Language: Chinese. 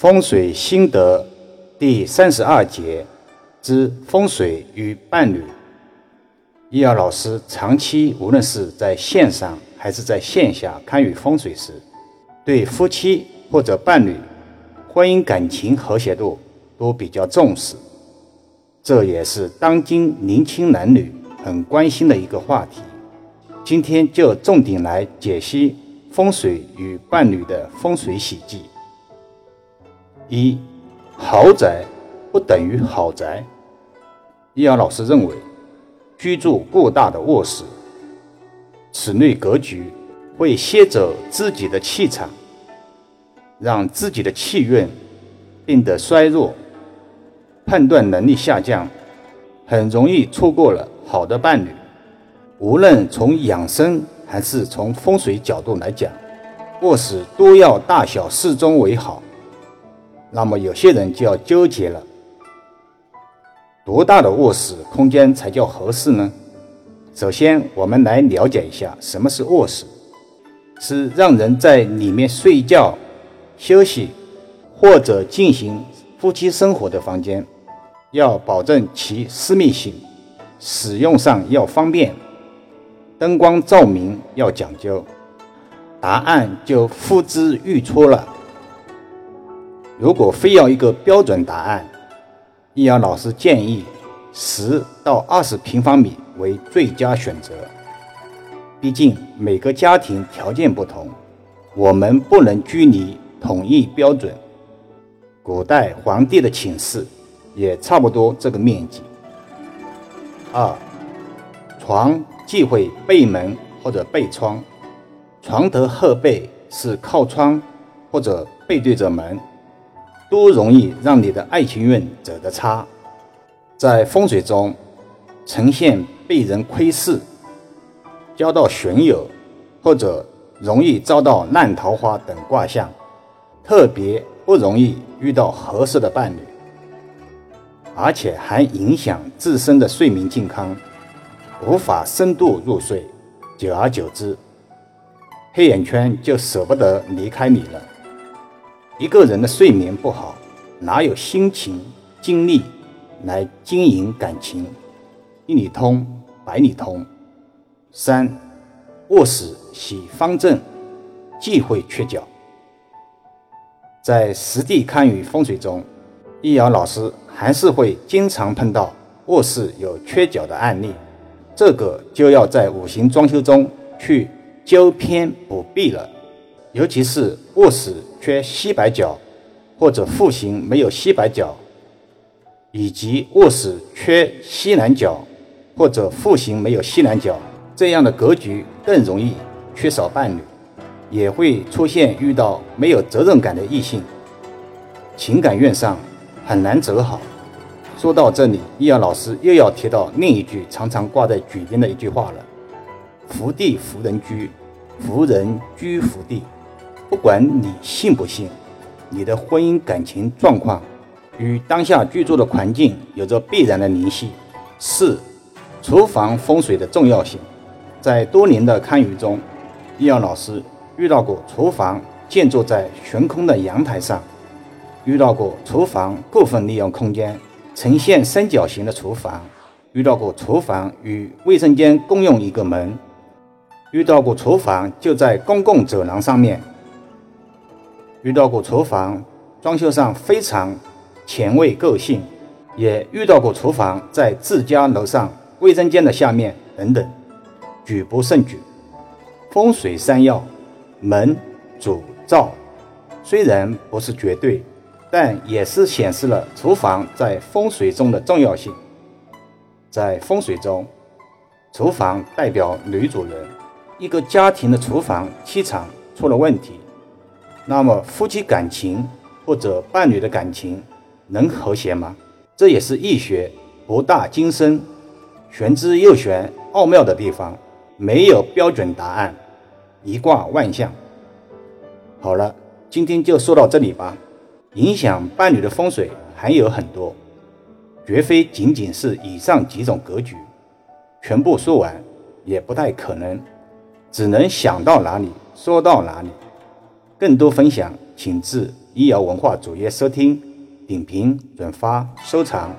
风水心得第三十二节之风水与伴侣。易遥老师长期无论是在线上还是在线下参与风水时，对夫妻或者伴侣婚姻感情和谐度都比较重视，这也是当今年轻男女很关心的一个话题。今天就重点来解析风水与伴侣的风水喜忌。一豪宅不等于好宅。易遥老师认为，居住过大的卧室，此类格局会歇走自己的气场，让自己的气运变得衰弱，判断能力下降，很容易错过了好的伴侣。无论从养生还是从风水角度来讲，卧室都要大小适中为好。那么有些人就要纠结了，多大的卧室空间才叫合适呢？首先，我们来了解一下什么是卧室，是让人在里面睡觉、休息或者进行夫妻生活的房间，要保证其私密性，使用上要方便，灯光照明要讲究。答案就呼之欲出了。如果非要一个标准答案，易阳老师建议十到二十平方米为最佳选择。毕竟每个家庭条件不同，我们不能拘泥统一标准。古代皇帝的寝室也差不多这个面积。二，床忌讳背门或者背窗，床头后背是靠窗或者背对着门。都容易让你的爱情运走得差，在风水中呈现被人窥视、交到损友或者容易遭到烂桃花等卦象，特别不容易遇到合适的伴侣，而且还影响自身的睡眠健康，无法深度入睡，久而久之，黑眼圈就舍不得离开你了。一个人的睡眠不好，哪有心情、精力来经营感情？一里通，百里通。三，卧室喜方正，忌讳缺角。在实地看与风水中，易遥老师还是会经常碰到卧室有缺角的案例，这个就要在五行装修中去纠偏补弊了。尤其是卧室缺西北角，或者户型没有西北角，以及卧室缺西南角，或者户型没有西南角，这样的格局更容易缺少伴侣，也会出现遇到没有责任感的异性，情感运上很难走好。说到这里，易阳老师又要提到另一句常常挂在嘴边的一句话了：“福地福人居，福人居福地。”不管你信不信，你的婚姻感情状况与当下居住的环境有着必然的联系。四、厨房风水的重要性，在多年的看舆中，易阳老师遇到过厨房建筑在悬空的阳台上，遇到过厨房部分利用空间呈现三角形的厨房，遇到过厨房与卫生间共用一个门，遇到过厨房就在公共走廊上面。遇到过厨房装修上非常前卫个性，也遇到过厨房在自家楼上卫生间的下面等等，举不胜举。风水三要，门、主、灶，虽然不是绝对，但也是显示了厨房在风水中的重要性。在风水中，厨房代表女主人，一个家庭的厨房气场出了问题。那么夫妻感情或者伴侣的感情能和谐吗？这也是易学博大精深、玄之又玄、奥妙的地方，没有标准答案，一卦万象。好了，今天就说到这里吧。影响伴侣的风水还有很多，绝非仅仅是以上几种格局，全部说完也不太可能，只能想到哪里说到哪里。更多分享，请至医药文化主页收听、点评、转发、收藏。